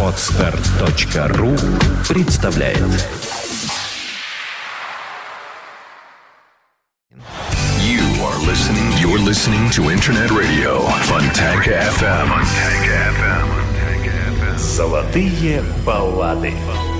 Отстар.ру представляет You are listening, you're listening to Internet Radio Fontanka FM. Fontanka FM. Золотые баллады. Золотые баллады.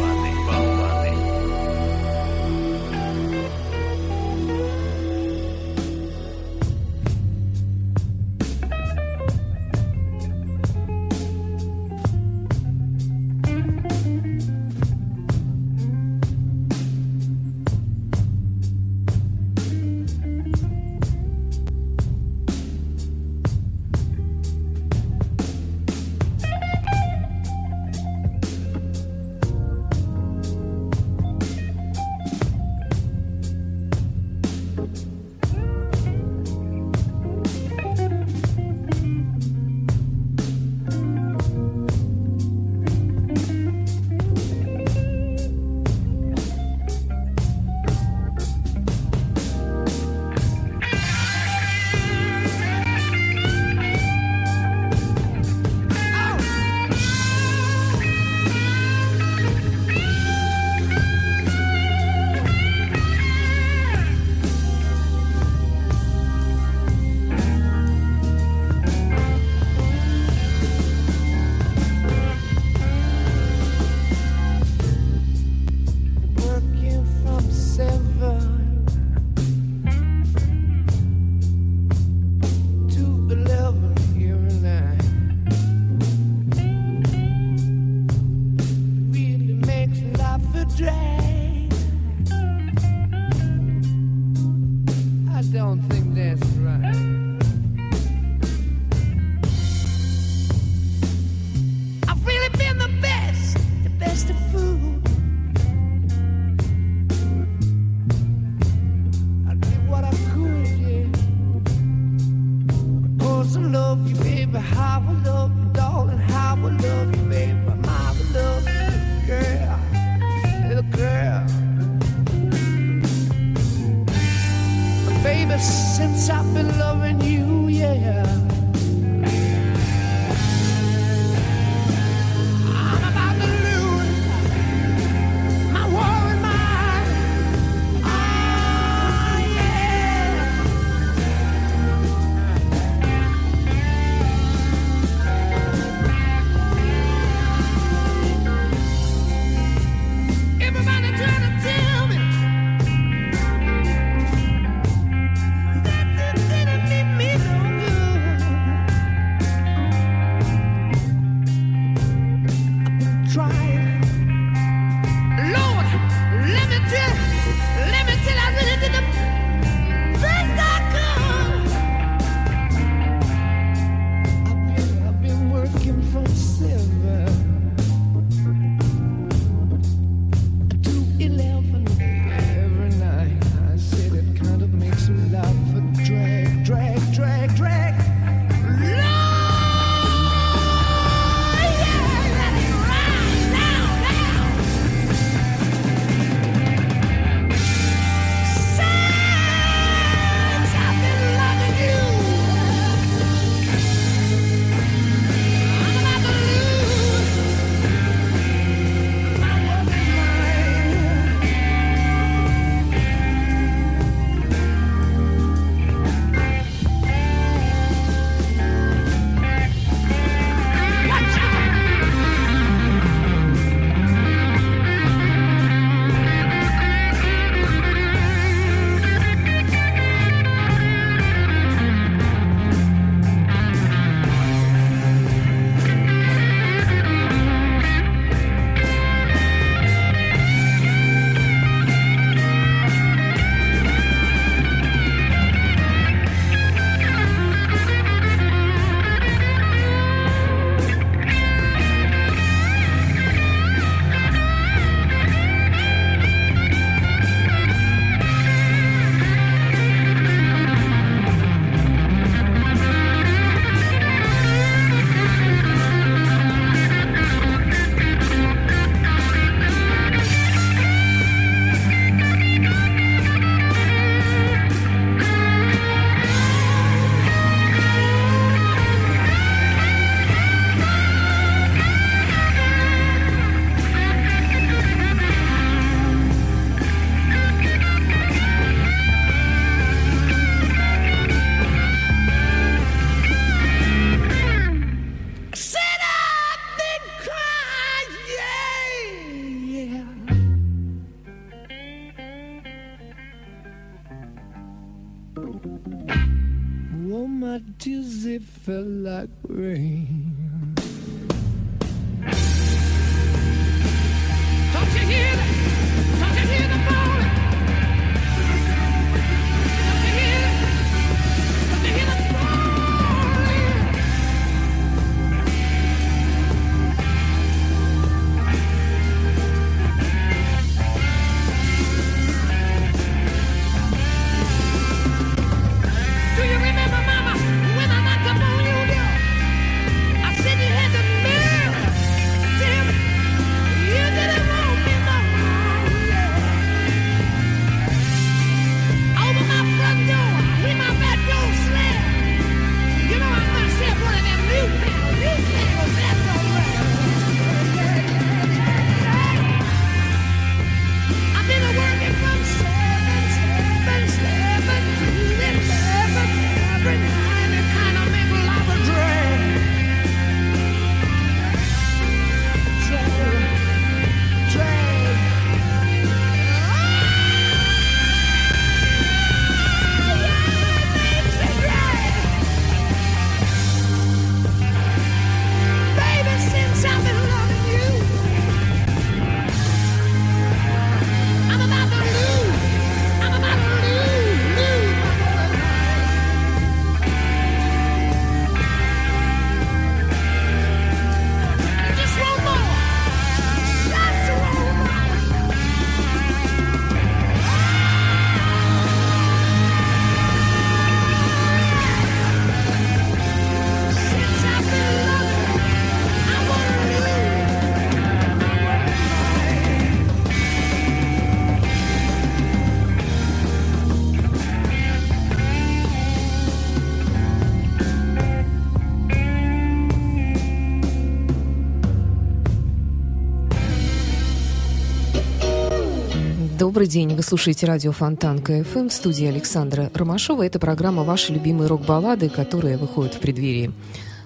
Добрый день, вы слушаете радио Фонтан КФМ в студии Александра Ромашова. Это программа «Ваши любимые рок-баллады», которые выходят в преддверии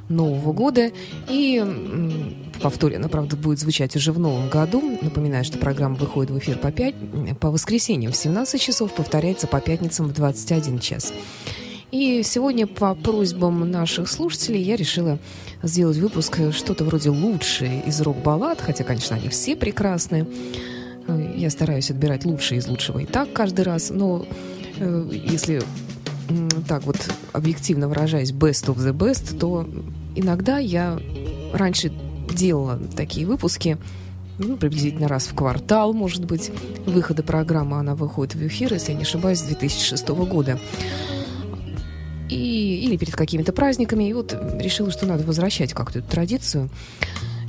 Нового года. И м, повторно, правда, будет звучать уже в новом году. Напоминаю, что программа выходит в эфир по, пять, по воскресеньям в 17 часов, повторяется по пятницам в 21 час. И сегодня по просьбам наших слушателей я решила сделать выпуск что-то вроде лучшие из рок-баллад, хотя, конечно, они все прекрасные. Я стараюсь отбирать лучшее из лучшего и так каждый раз, но э, если так вот объективно выражаясь best of the best, то иногда я раньше делала такие выпуски, ну, приблизительно раз в квартал, может быть, выхода программы, она выходит в эфир, если я не ошибаюсь, с 2006 года. И, или перед какими-то праздниками. И вот решила, что надо возвращать как-то эту традицию.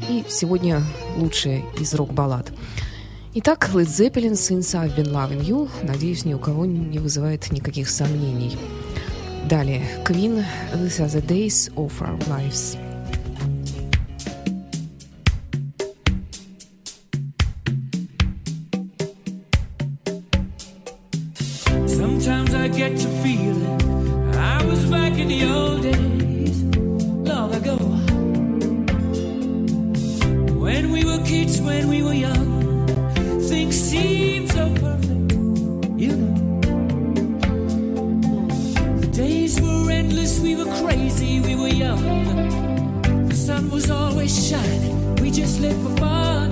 И сегодня лучшее из рок-баллад. Итак, Led Zeppelin «Since I've Been Loving You». Надеюсь, ни у кого не вызывает никаких сомнений. Далее, Queen «These are the days of our lives». Sun was always shining, we just lived for fun.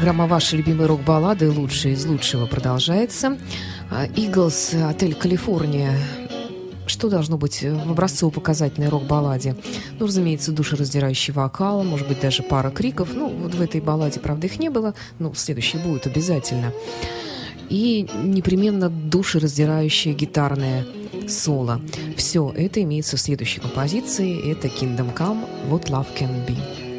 Программа «Ваши любимые рок-баллады. Лучшие из лучшего» продолжается. А, «Иглс. Отель Калифорния». Что должно быть э, в образцово-показательной рок-балладе? Ну, разумеется, душераздирающий вокал, может быть, даже пара криков. Ну, вот в этой балладе, правда, их не было, но следующий будет обязательно. И непременно душераздирающее гитарное соло. Все это имеется в следующей композиции. Это Kingdom Come, What Love Can Be.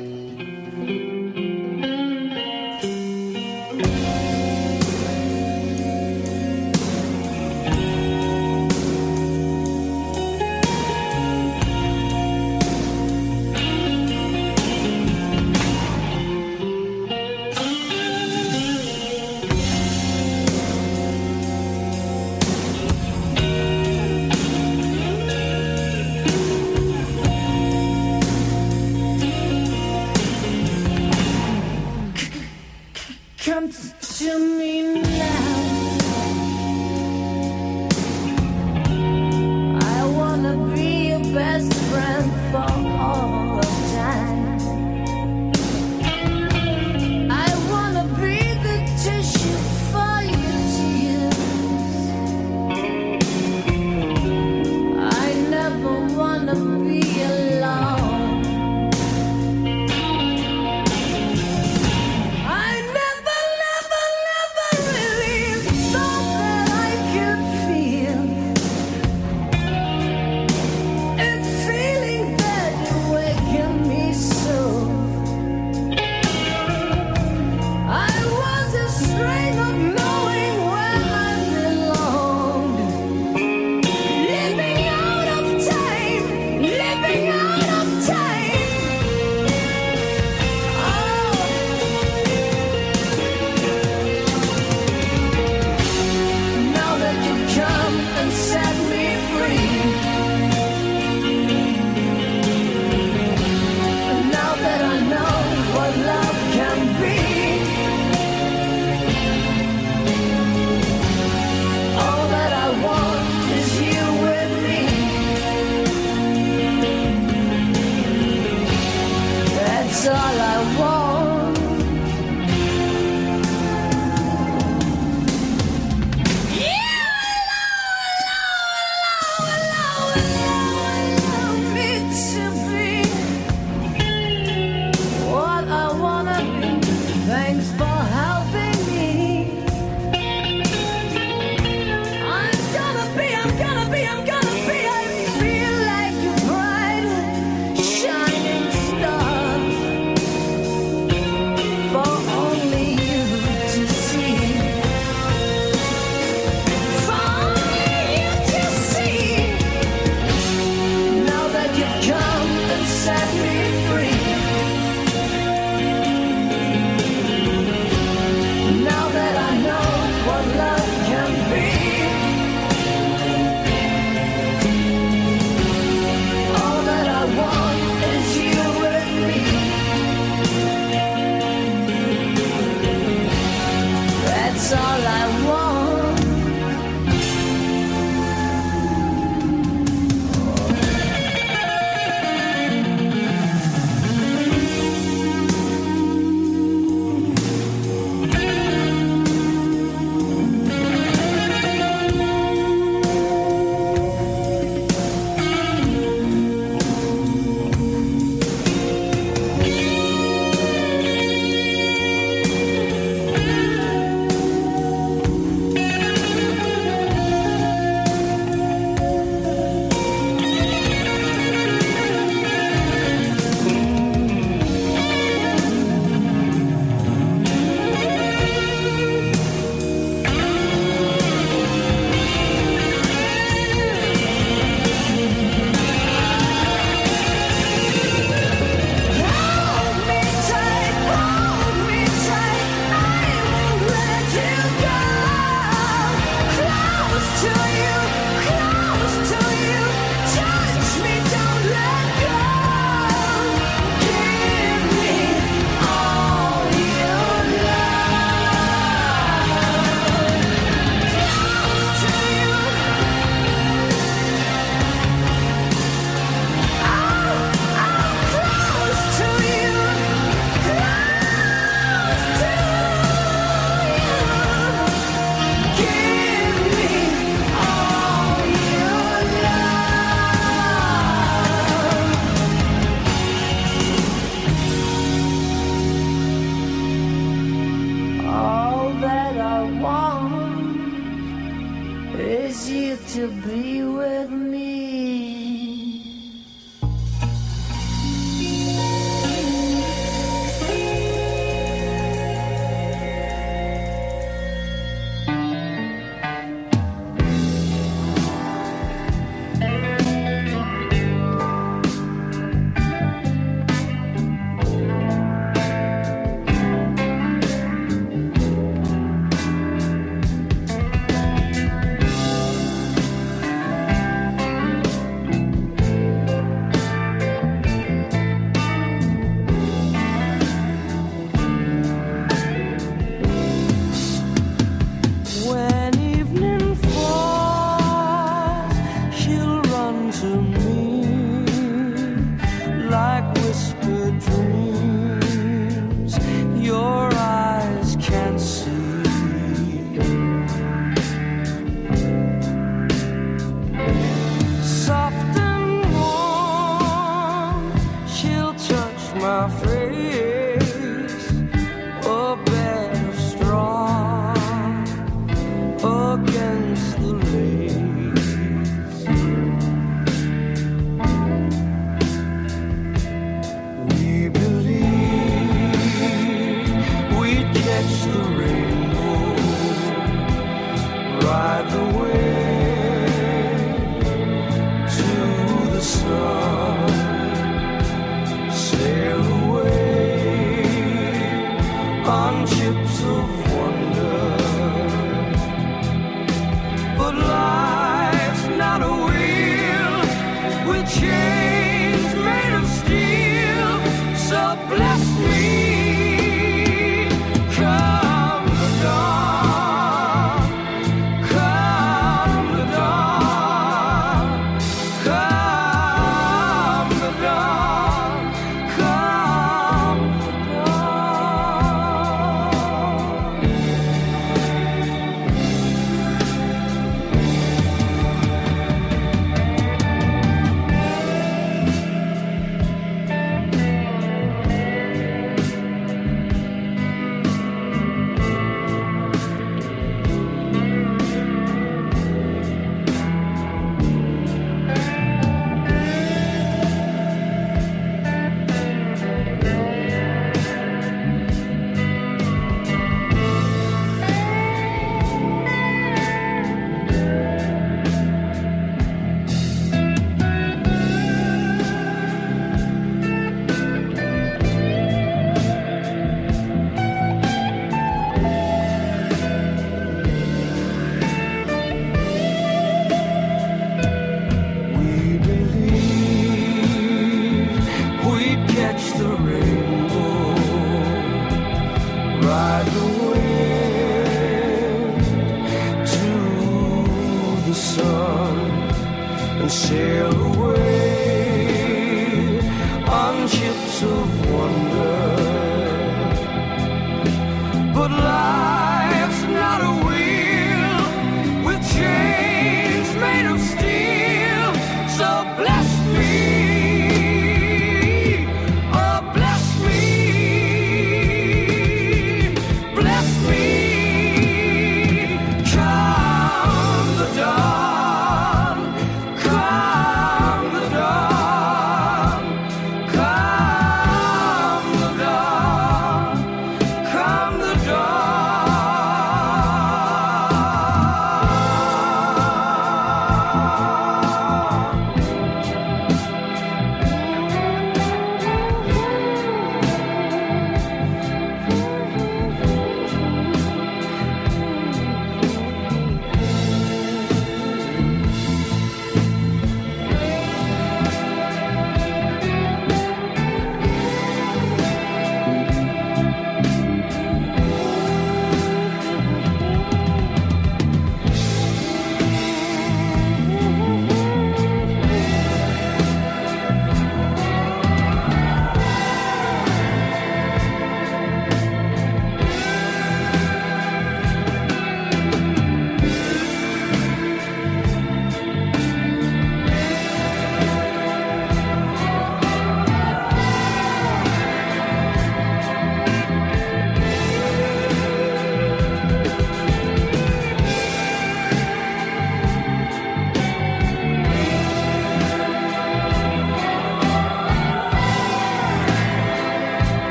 Is you to be with me?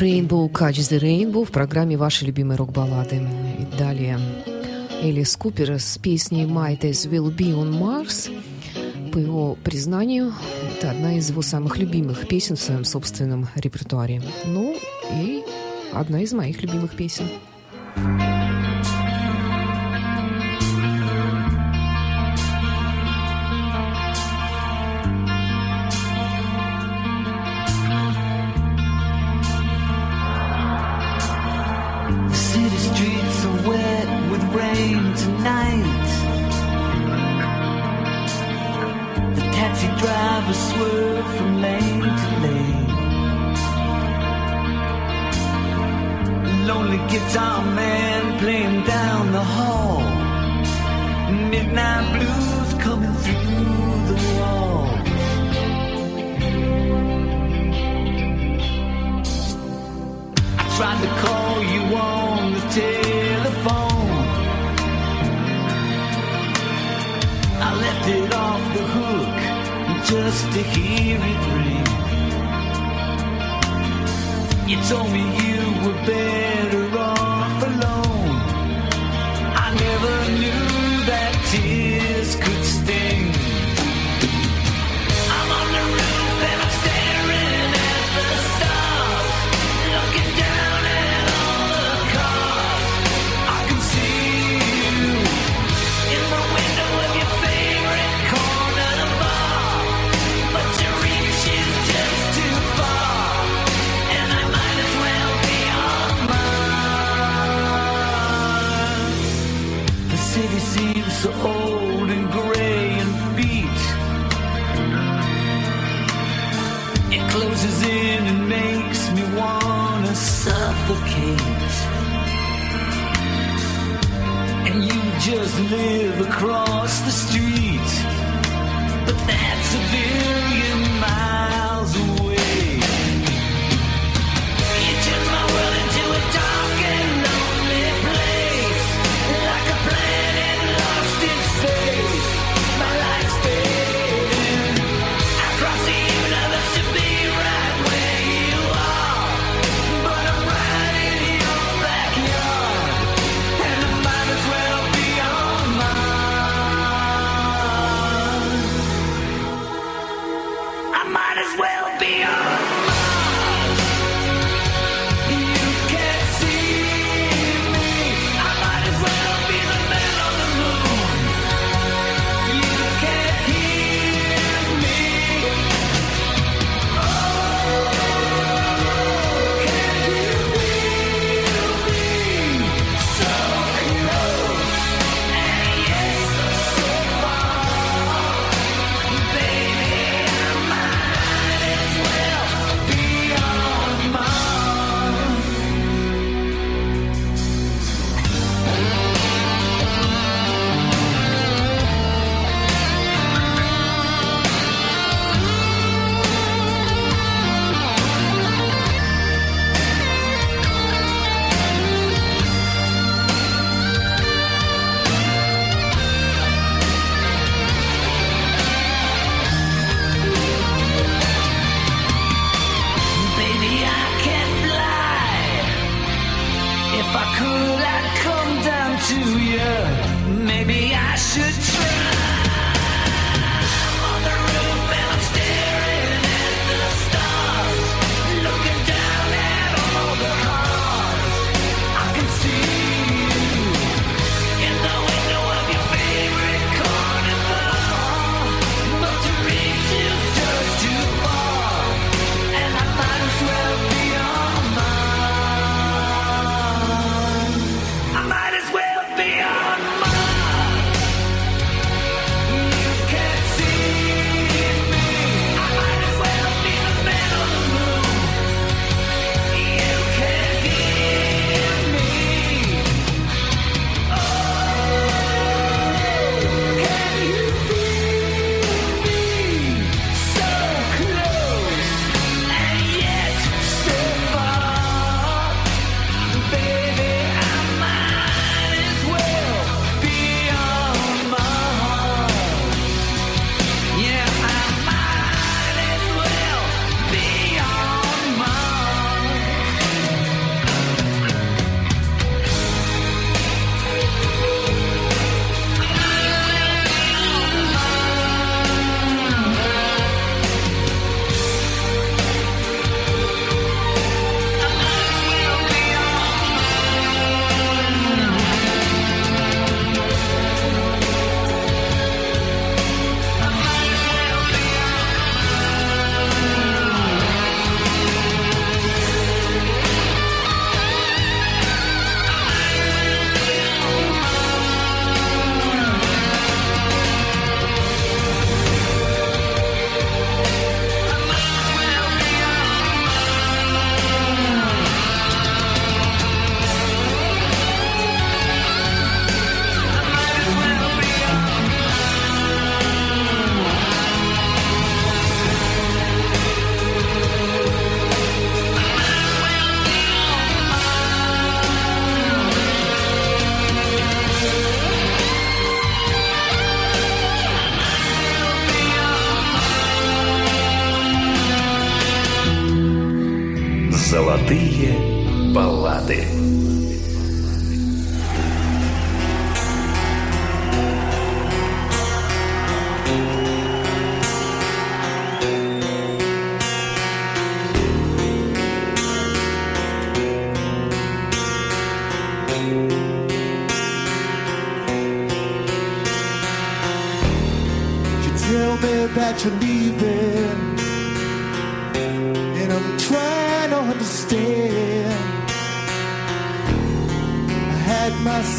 Rainbow Catch the Rainbow в программе «Ваши любимые рок-баллады». И далее Элис Купер с песней «Might as well be on Mars». По его признанию, это одна из его самых любимых песен в своем собственном репертуаре. Ну и одна из моих любимых песен. just to hear it ring. You told me you were better live across.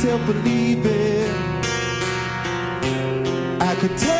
Myself believing I could take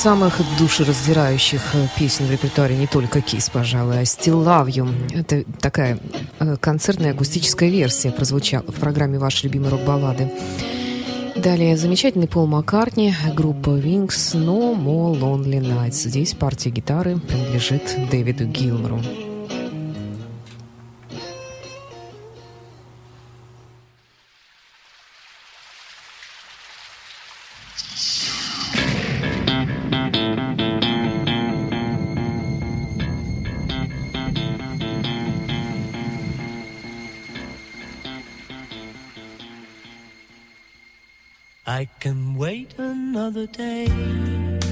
самых душераздирающих э, песен в репертуаре не только «Кис», пожалуй, а «Still Love You». Это такая э, концертная акустическая версия прозвучала в программе «Ваши любимые рок-баллады». Далее замечательный Пол Маккартни, группа Wings, No More Lonely Nights. Здесь партия гитары принадлежит Дэвиду Гилмору. another day.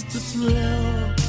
just a thrill.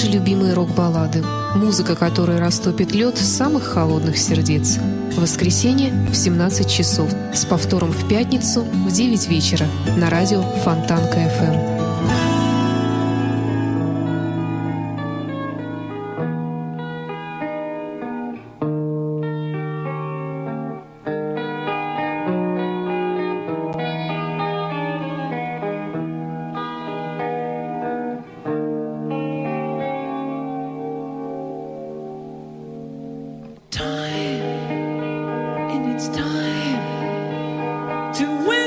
Ваши любимые рок-баллады. Музыка, которая растопит лед самых холодных сердец. В воскресенье в 17 часов. С повтором в пятницу в 9 вечера на радио Фонтанка FM. To win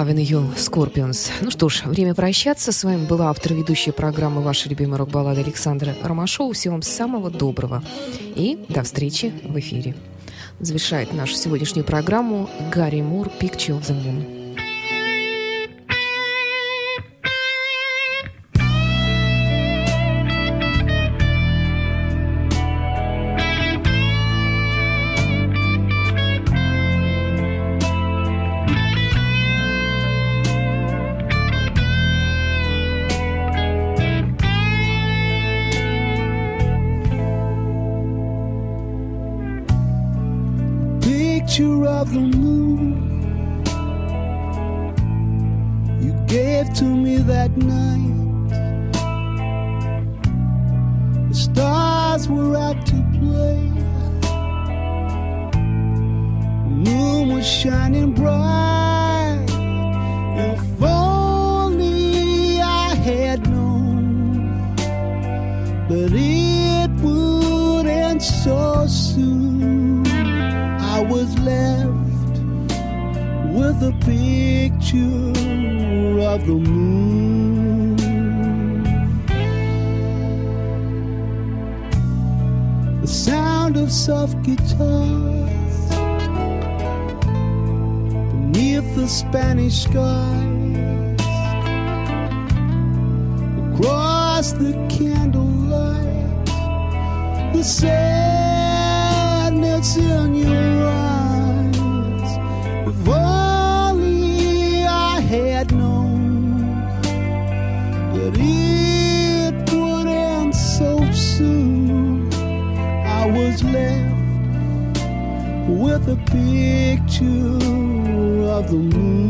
Loving You, Scorpions. Ну что ж, время прощаться. С вами была автор ведущая программы «Ваша любимая рок-баллада» Александра Ромашова. Всего вам самого доброго. И до встречи в эфире. Завершает нашу сегодняшнюю программу Гарри Мур «Picture of the Moon». Sound of soft guitars beneath the Spanish skies. Across the candlelight, the sadness in your eyes. If only I had known that left with a picture of the moon.